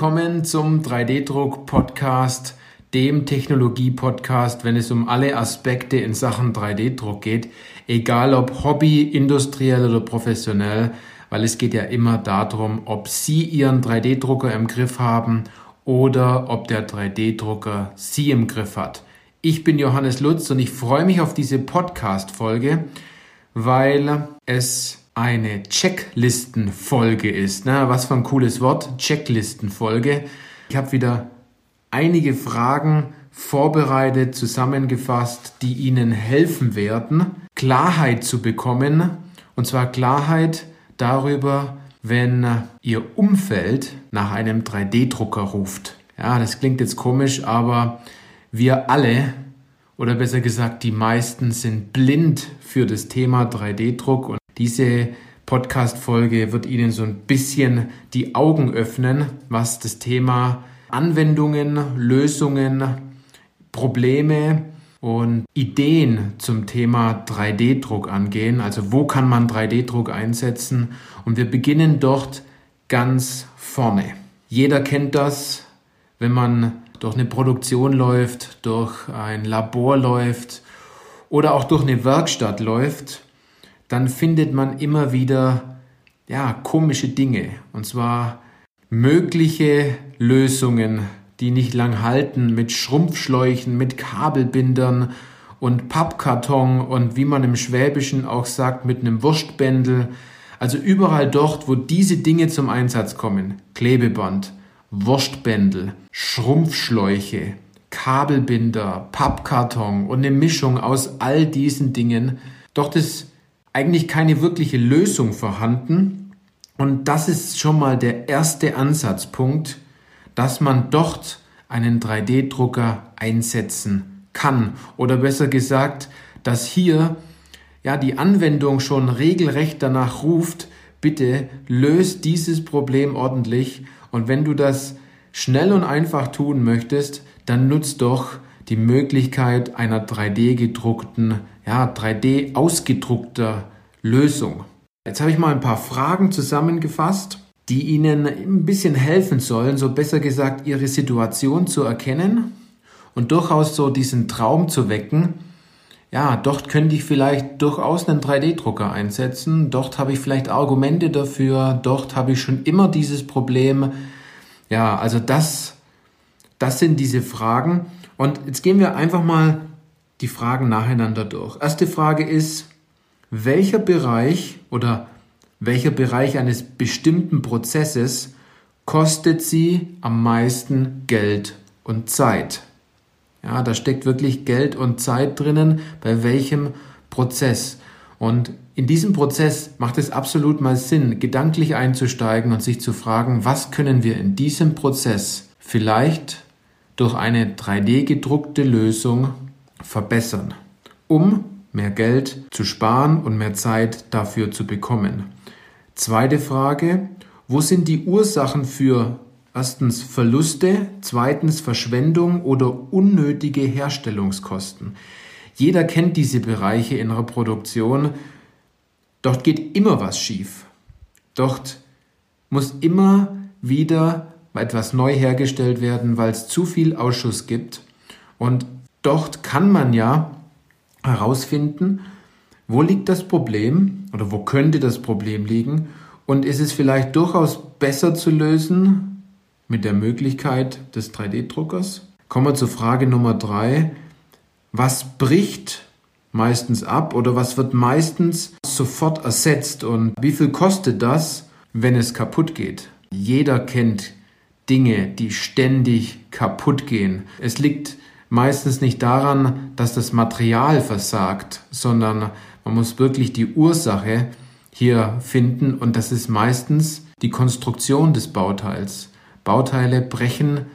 willkommen zum 3D-Druck-Podcast, dem Technologie-Podcast, wenn es um alle Aspekte in Sachen 3D-Druck geht, egal ob Hobby, industriell oder professionell, weil es geht ja immer darum, ob Sie Ihren 3D-Drucker im Griff haben oder ob der 3D-Drucker Sie im Griff hat. Ich bin Johannes Lutz und ich freue mich auf diese Podcast-Folge, weil es eine Checklistenfolge ist. Na, was für ein cooles Wort, Checklistenfolge. Ich habe wieder einige Fragen vorbereitet, zusammengefasst, die Ihnen helfen werden, Klarheit zu bekommen. Und zwar Klarheit darüber, wenn Ihr Umfeld nach einem 3D-Drucker ruft. Ja, das klingt jetzt komisch, aber wir alle, oder besser gesagt die meisten, sind blind für das Thema 3D-Druck und diese Podcast-Folge wird Ihnen so ein bisschen die Augen öffnen, was das Thema Anwendungen, Lösungen, Probleme und Ideen zum Thema 3D-Druck angehen. Also wo kann man 3D-Druck einsetzen? Und wir beginnen dort ganz vorne. Jeder kennt das, wenn man durch eine Produktion läuft, durch ein Labor läuft oder auch durch eine Werkstatt läuft dann findet man immer wieder ja, komische Dinge. Und zwar mögliche Lösungen, die nicht lang halten, mit Schrumpfschläuchen, mit Kabelbindern und Pappkarton und wie man im Schwäbischen auch sagt, mit einem Wurstbändel. Also überall dort, wo diese Dinge zum Einsatz kommen. Klebeband, Wurstbändel, Schrumpfschläuche, Kabelbinder, Pappkarton und eine Mischung aus all diesen Dingen. Doch das eigentlich keine wirkliche Lösung vorhanden. Und das ist schon mal der erste Ansatzpunkt, dass man dort einen 3D-Drucker einsetzen kann. Oder besser gesagt, dass hier ja die Anwendung schon regelrecht danach ruft, bitte löst dieses Problem ordentlich. Und wenn du das schnell und einfach tun möchtest, dann nutzt doch die Möglichkeit einer 3D gedruckten, ja, 3D ausgedruckter Lösung. Jetzt habe ich mal ein paar Fragen zusammengefasst, die Ihnen ein bisschen helfen sollen, so besser gesagt, Ihre Situation zu erkennen und durchaus so diesen Traum zu wecken. Ja, dort könnte ich vielleicht durchaus einen 3D-Drucker einsetzen. Dort habe ich vielleicht Argumente dafür. Dort habe ich schon immer dieses Problem. Ja, also das, das sind diese Fragen. Und jetzt gehen wir einfach mal die Fragen nacheinander durch. Erste Frage ist, welcher Bereich oder welcher Bereich eines bestimmten Prozesses kostet sie am meisten Geld und Zeit? Ja, da steckt wirklich Geld und Zeit drinnen, bei welchem Prozess. Und in diesem Prozess macht es absolut mal Sinn, gedanklich einzusteigen und sich zu fragen, was können wir in diesem Prozess vielleicht durch eine 3D gedruckte Lösung verbessern, um mehr Geld zu sparen und mehr Zeit dafür zu bekommen. Zweite Frage, wo sind die Ursachen für erstens Verluste, zweitens Verschwendung oder unnötige Herstellungskosten? Jeder kennt diese Bereiche in der Produktion. Dort geht immer was schief. Dort muss immer wieder etwas neu hergestellt werden, weil es zu viel Ausschuss gibt. Und dort kann man ja herausfinden, wo liegt das Problem oder wo könnte das Problem liegen und ist es vielleicht durchaus besser zu lösen mit der Möglichkeit des 3D-Druckers? Kommen wir zur Frage Nummer drei. Was bricht meistens ab oder was wird meistens sofort ersetzt und wie viel kostet das, wenn es kaputt geht? Jeder kennt Dinge, die ständig kaputt gehen. Es liegt meistens nicht daran, dass das Material versagt, sondern man muss wirklich die Ursache hier finden und das ist meistens die Konstruktion des Bauteils. Bauteile brechen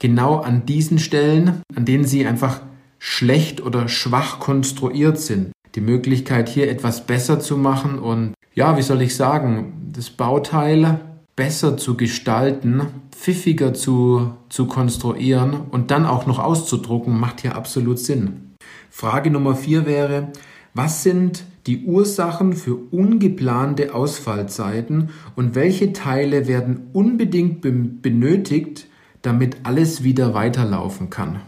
genau an diesen Stellen, an denen sie einfach schlecht oder schwach konstruiert sind. Die Möglichkeit hier etwas besser zu machen und ja, wie soll ich sagen, das Bauteil besser zu gestalten, pfiffiger zu, zu konstruieren und dann auch noch auszudrucken, macht hier absolut Sinn. Frage Nummer vier wäre, was sind die Ursachen für ungeplante Ausfallzeiten und welche Teile werden unbedingt benötigt, damit alles wieder weiterlaufen kann.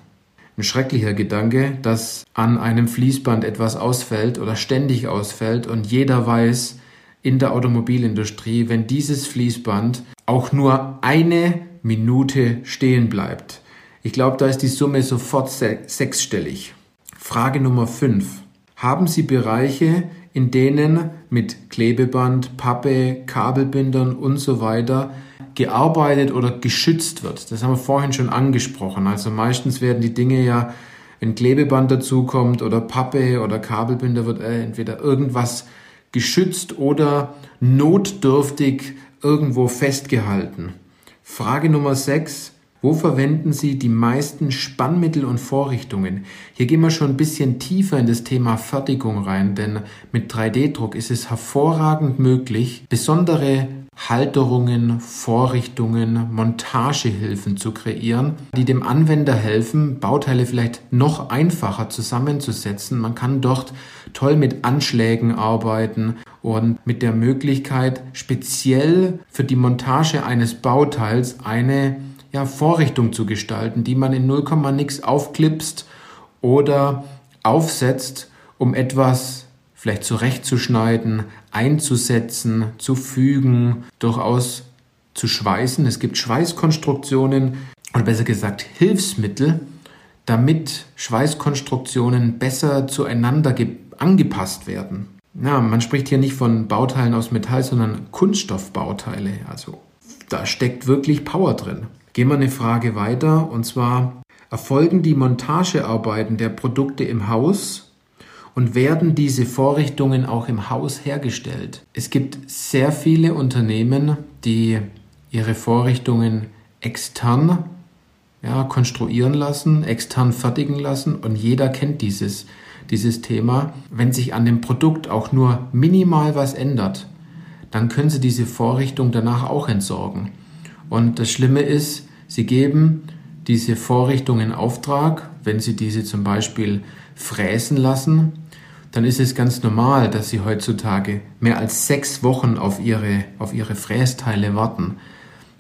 Ein schrecklicher Gedanke, dass an einem Fließband etwas ausfällt oder ständig ausfällt und jeder weiß in der Automobilindustrie, wenn dieses Fließband auch nur eine Minute stehen bleibt. Ich glaube, da ist die Summe sofort sechsstellig. Frage Nummer 5. Haben Sie Bereiche, in denen mit Klebeband, Pappe, Kabelbindern und so weiter gearbeitet oder geschützt wird. Das haben wir vorhin schon angesprochen. Also meistens werden die Dinge ja, wenn Klebeband dazukommt oder Pappe oder Kabelbinder, wird äh, entweder irgendwas geschützt oder notdürftig irgendwo festgehalten. Frage Nummer 6. Wo verwenden Sie die meisten Spannmittel und Vorrichtungen? Hier gehen wir schon ein bisschen tiefer in das Thema Fertigung rein, denn mit 3D-Druck ist es hervorragend möglich, besondere Halterungen, Vorrichtungen, Montagehilfen zu kreieren, die dem Anwender helfen, Bauteile vielleicht noch einfacher zusammenzusetzen. Man kann dort toll mit Anschlägen arbeiten und mit der Möglichkeit, speziell für die Montage eines Bauteils eine ja, Vorrichtung zu gestalten, die man in 0, nix aufklipst oder aufsetzt, um etwas vielleicht zurechtzuschneiden, einzusetzen, zu fügen, durchaus zu schweißen. Es gibt Schweißkonstruktionen oder besser gesagt Hilfsmittel, damit Schweißkonstruktionen besser zueinander angepasst werden. Ja, man spricht hier nicht von Bauteilen aus Metall, sondern Kunststoffbauteile. Also da steckt wirklich Power drin. Gehen wir eine Frage weiter und zwar erfolgen die Montagearbeiten der Produkte im Haus und werden diese Vorrichtungen auch im Haus hergestellt. Es gibt sehr viele Unternehmen, die ihre Vorrichtungen extern ja, konstruieren lassen, extern fertigen lassen und jeder kennt dieses, dieses Thema. Wenn sich an dem Produkt auch nur minimal was ändert, dann können Sie diese Vorrichtung danach auch entsorgen. Und das Schlimme ist, Sie geben diese Vorrichtung in Auftrag, wenn Sie diese zum Beispiel fräsen lassen, dann ist es ganz normal, dass Sie heutzutage mehr als sechs Wochen auf Ihre, auf ihre Frästeile warten.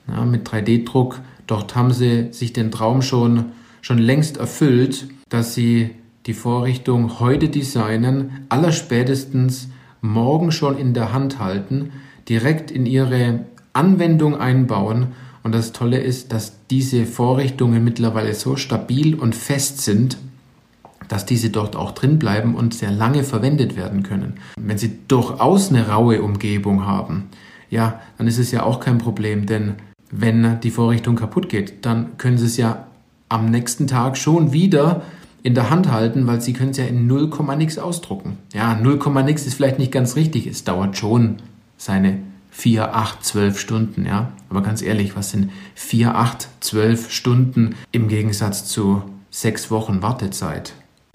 Ja, mit 3D-Druck, dort haben Sie sich den Traum schon, schon längst erfüllt, dass Sie die Vorrichtung heute designen, allerspätestens morgen schon in der Hand halten, direkt in Ihre Anwendung einbauen und das Tolle ist, dass diese Vorrichtungen mittlerweile so stabil und fest sind, dass diese dort auch drin bleiben und sehr lange verwendet werden können. Wenn Sie durchaus eine raue Umgebung haben, ja, dann ist es ja auch kein Problem, denn wenn die Vorrichtung kaputt geht, dann können Sie es ja am nächsten Tag schon wieder in der Hand halten, weil Sie können es ja in 0, nix ausdrucken. Ja, 0, nix ist vielleicht nicht ganz richtig. Es dauert schon seine vier, acht, zwölf Stunden, ja. Aber ganz ehrlich, was sind vier, acht, zwölf Stunden im Gegensatz zu sechs Wochen Wartezeit?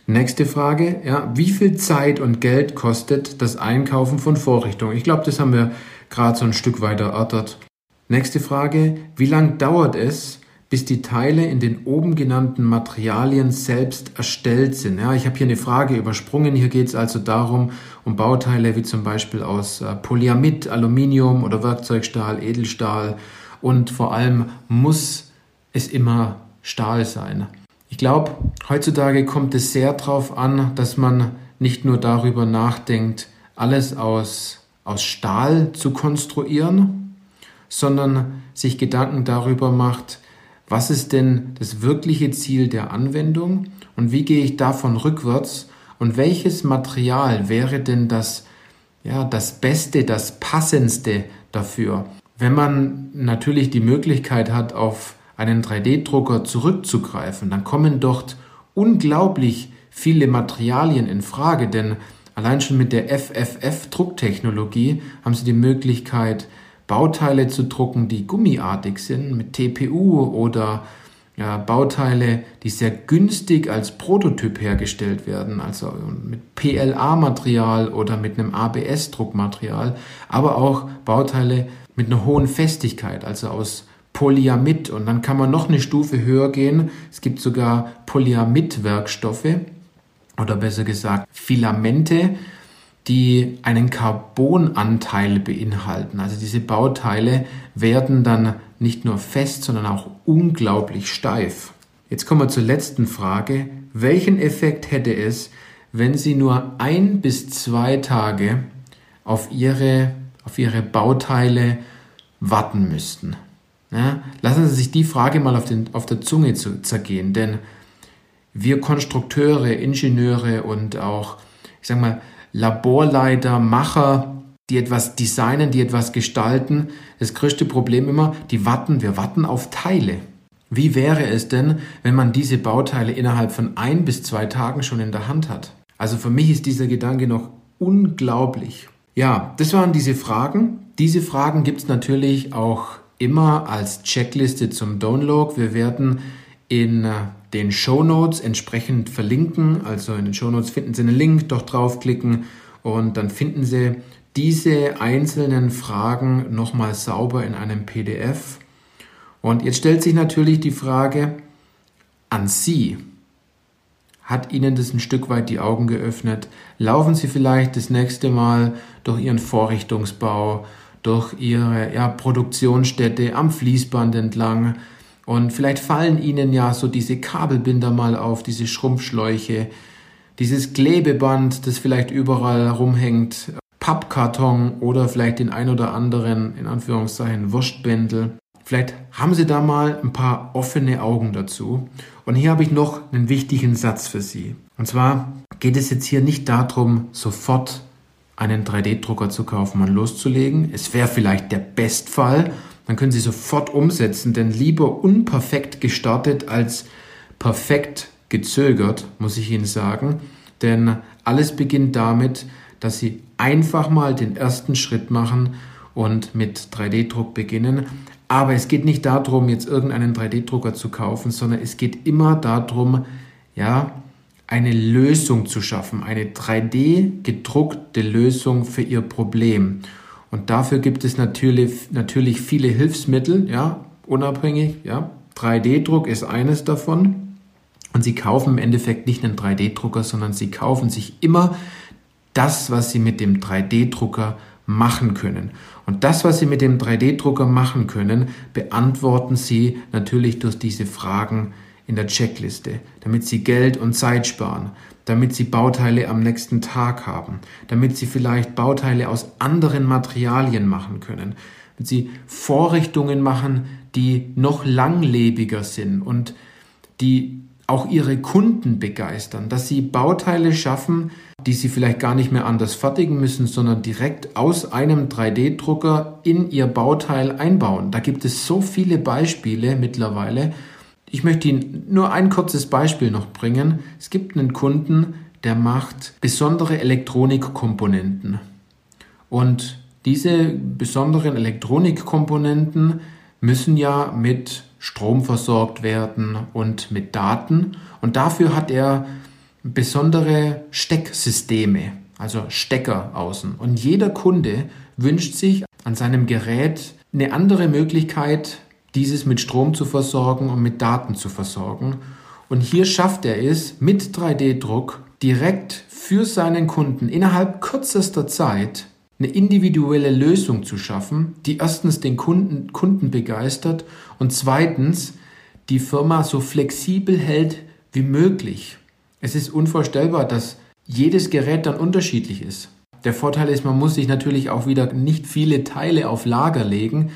Nächste Frage, ja, wie viel Zeit und Geld kostet das Einkaufen von Vorrichtungen? Ich glaube, das haben wir gerade so ein Stück weiter erörtert. Nächste Frage, wie lang dauert es, bis die Teile in den oben genannten Materialien selbst erstellt sind. Ja, ich habe hier eine Frage übersprungen. Hier geht es also darum, um Bauteile wie zum Beispiel aus äh, Polyamid, Aluminium oder Werkzeugstahl, Edelstahl und vor allem muss es immer Stahl sein. Ich glaube, heutzutage kommt es sehr darauf an, dass man nicht nur darüber nachdenkt, alles aus, aus Stahl zu konstruieren, sondern sich Gedanken darüber macht, was ist denn das wirkliche Ziel der Anwendung und wie gehe ich davon rückwärts und welches Material wäre denn das, ja, das Beste, das Passendste dafür? Wenn man natürlich die Möglichkeit hat, auf einen 3D-Drucker zurückzugreifen, dann kommen dort unglaublich viele Materialien in Frage, denn allein schon mit der FFF-Drucktechnologie haben Sie die Möglichkeit, Bauteile zu drucken, die gummiartig sind, mit TPU oder ja, Bauteile, die sehr günstig als Prototyp hergestellt werden, also mit PLA-Material oder mit einem ABS-Druckmaterial, aber auch Bauteile mit einer hohen Festigkeit, also aus Polyamid. Und dann kann man noch eine Stufe höher gehen. Es gibt sogar Polyamid-Werkstoffe oder besser gesagt Filamente, die einen Carbonanteil beinhalten. Also diese Bauteile werden dann nicht nur fest, sondern auch unglaublich steif. Jetzt kommen wir zur letzten Frage. Welchen Effekt hätte es, wenn Sie nur ein bis zwei Tage auf Ihre, auf Ihre Bauteile warten müssten? Ja, lassen Sie sich die Frage mal auf, den, auf der Zunge zu, zergehen, denn wir Konstrukteure, Ingenieure und auch, ich sag mal, Laborleiter, Macher, die etwas designen, die etwas gestalten, das größte Problem immer, die warten, wir warten auf Teile. Wie wäre es denn, wenn man diese Bauteile innerhalb von ein bis zwei Tagen schon in der Hand hat? Also für mich ist dieser Gedanke noch unglaublich. Ja, das waren diese Fragen. Diese Fragen gibt es natürlich auch immer als Checkliste zum Download. Wir werden in äh, den Show Notes entsprechend verlinken. Also in den Show Notes finden Sie einen Link, doch draufklicken und dann finden Sie diese einzelnen Fragen nochmal sauber in einem PDF. Und jetzt stellt sich natürlich die Frage an Sie. Hat Ihnen das ein Stück weit die Augen geöffnet? Laufen Sie vielleicht das nächste Mal durch Ihren Vorrichtungsbau, durch Ihre ja, Produktionsstätte am Fließband entlang und vielleicht fallen Ihnen ja so diese Kabelbinder mal auf, diese Schrumpfschläuche, dieses Klebeband, das vielleicht überall rumhängt, Pappkarton oder vielleicht den ein oder anderen, in Anführungszeichen, Wurstbändel. Vielleicht haben Sie da mal ein paar offene Augen dazu. Und hier habe ich noch einen wichtigen Satz für Sie. Und zwar geht es jetzt hier nicht darum, sofort einen 3D-Drucker zu kaufen und loszulegen. Es wäre vielleicht der Bestfall. Dann können Sie sofort umsetzen, denn lieber unperfekt gestartet als perfekt gezögert, muss ich Ihnen sagen. Denn alles beginnt damit, dass Sie einfach mal den ersten Schritt machen und mit 3D-Druck beginnen. Aber es geht nicht darum, jetzt irgendeinen 3D-Drucker zu kaufen, sondern es geht immer darum, ja, eine Lösung zu schaffen, eine 3D gedruckte Lösung für Ihr Problem. Und dafür gibt es natürlich, natürlich viele Hilfsmittel, ja, unabhängig, ja. 3D-Druck ist eines davon. Und Sie kaufen im Endeffekt nicht einen 3D-Drucker, sondern Sie kaufen sich immer das, was Sie mit dem 3D-Drucker machen können. Und das, was Sie mit dem 3D-Drucker machen können, beantworten Sie natürlich durch diese Fragen in der Checkliste, damit Sie Geld und Zeit sparen, damit Sie Bauteile am nächsten Tag haben, damit Sie vielleicht Bauteile aus anderen Materialien machen können, damit Sie Vorrichtungen machen, die noch langlebiger sind und die auch Ihre Kunden begeistern, dass Sie Bauteile schaffen, die Sie vielleicht gar nicht mehr anders fertigen müssen, sondern direkt aus einem 3D-Drucker in Ihr Bauteil einbauen. Da gibt es so viele Beispiele mittlerweile. Ich möchte Ihnen nur ein kurzes Beispiel noch bringen. Es gibt einen Kunden, der macht besondere Elektronikkomponenten. Und diese besonderen Elektronikkomponenten müssen ja mit Strom versorgt werden und mit Daten. Und dafür hat er besondere Stecksysteme, also Stecker außen. Und jeder Kunde wünscht sich an seinem Gerät eine andere Möglichkeit, dieses mit Strom zu versorgen und mit Daten zu versorgen. Und hier schafft er es mit 3D-Druck direkt für seinen Kunden innerhalb kürzester Zeit eine individuelle Lösung zu schaffen, die erstens den Kunden, Kunden begeistert und zweitens die Firma so flexibel hält wie möglich. Es ist unvorstellbar, dass jedes Gerät dann unterschiedlich ist. Der Vorteil ist, man muss sich natürlich auch wieder nicht viele Teile auf Lager legen,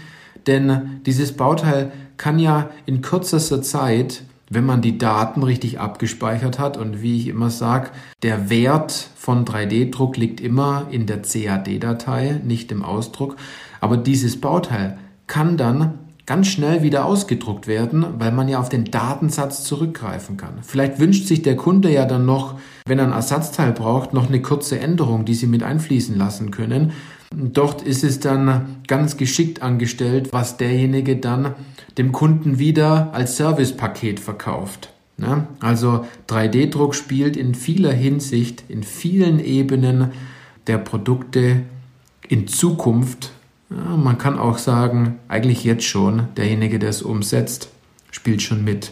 denn dieses Bauteil kann ja in kürzester Zeit, wenn man die Daten richtig abgespeichert hat und wie ich immer sage, der Wert von 3D-Druck liegt immer in der CAD-Datei, nicht im Ausdruck, aber dieses Bauteil kann dann ganz schnell wieder ausgedruckt werden, weil man ja auf den Datensatz zurückgreifen kann. Vielleicht wünscht sich der Kunde ja dann noch, wenn er ein Ersatzteil braucht, noch eine kurze Änderung, die Sie mit einfließen lassen können. Dort ist es dann ganz geschickt angestellt, was derjenige dann dem Kunden wieder als Servicepaket verkauft. Also 3D-Druck spielt in vieler Hinsicht, in vielen Ebenen der Produkte in Zukunft man kann auch sagen, eigentlich jetzt schon, derjenige, der es umsetzt, spielt schon mit.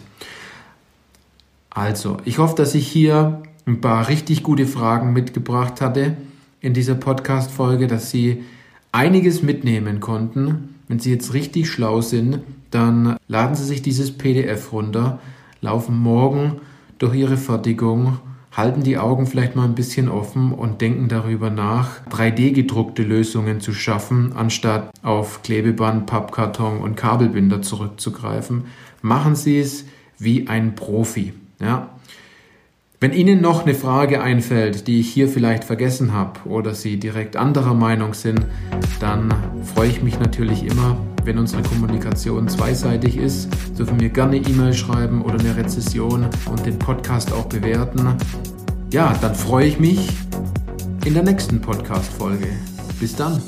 Also, ich hoffe, dass ich hier ein paar richtig gute Fragen mitgebracht hatte. In dieser Podcast-Folge, dass Sie einiges mitnehmen konnten. Wenn Sie jetzt richtig schlau sind, dann laden Sie sich dieses PDF runter, laufen morgen durch Ihre Fertigung, halten die Augen vielleicht mal ein bisschen offen und denken darüber nach, 3D gedruckte Lösungen zu schaffen, anstatt auf Klebeband, Pappkarton und Kabelbinder zurückzugreifen. Machen Sie es wie ein Profi. Ja? Wenn Ihnen noch eine Frage einfällt, die ich hier vielleicht vergessen habe oder Sie direkt anderer Meinung sind, dann freue ich mich natürlich immer, wenn unsere Kommunikation zweiseitig ist. Dürfen mir gerne E-Mail schreiben oder eine Rezession und den Podcast auch bewerten. Ja, dann freue ich mich in der nächsten Podcast-Folge. Bis dann.